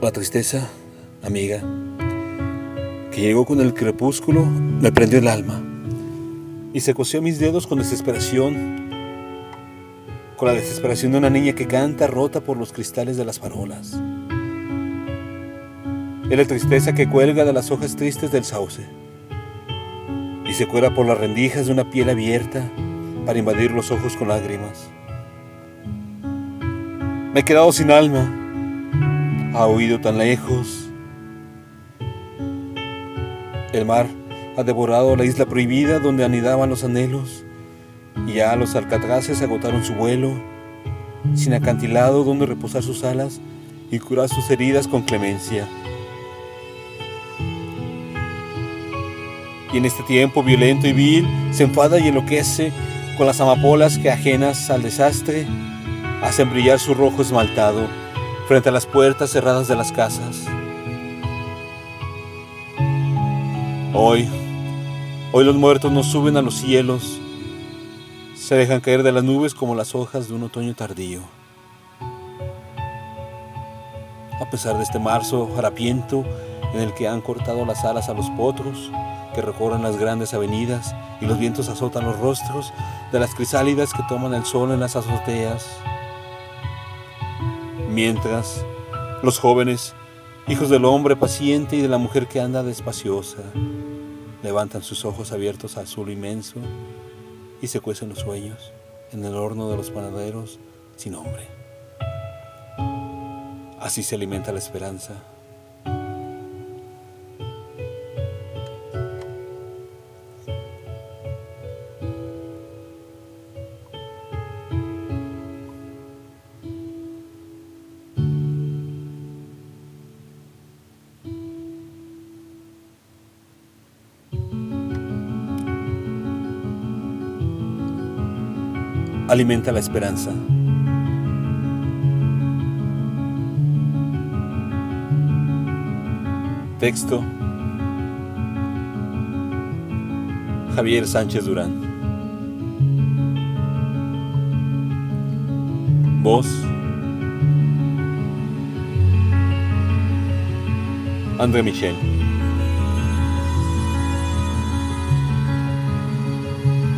La tristeza, amiga, que llegó con el crepúsculo, me prendió el alma y se cosió mis dedos con desesperación, con la desesperación de una niña que canta rota por los cristales de las farolas. Es la tristeza que cuelga de las hojas tristes del sauce y se cuela por las rendijas de una piel abierta para invadir los ojos con lágrimas. Me he quedado sin alma ha huido tan lejos. El mar ha devorado la isla prohibida donde anidaban los anhelos, y ya los alcatraces agotaron su vuelo, sin acantilado donde reposar sus alas y curar sus heridas con clemencia. Y en este tiempo violento y vil se enfada y enloquece con las amapolas que ajenas al desastre hacen brillar su rojo esmaltado frente a las puertas cerradas de las casas. Hoy, hoy los muertos no suben a los cielos, se dejan caer de las nubes como las hojas de un otoño tardío. A pesar de este marzo harapiento en el que han cortado las alas a los potros que recorren las grandes avenidas y los vientos azotan los rostros de las crisálidas que toman el sol en las azoteas, mientras los jóvenes, hijos del hombre paciente y de la mujer que anda despaciosa, levantan sus ojos abiertos al azul inmenso y se cuecen los sueños en el horno de los panaderos sin hombre. Así se alimenta la esperanza alimenta la esperanza. Texto Javier Sánchez Durán. Voz André Michel.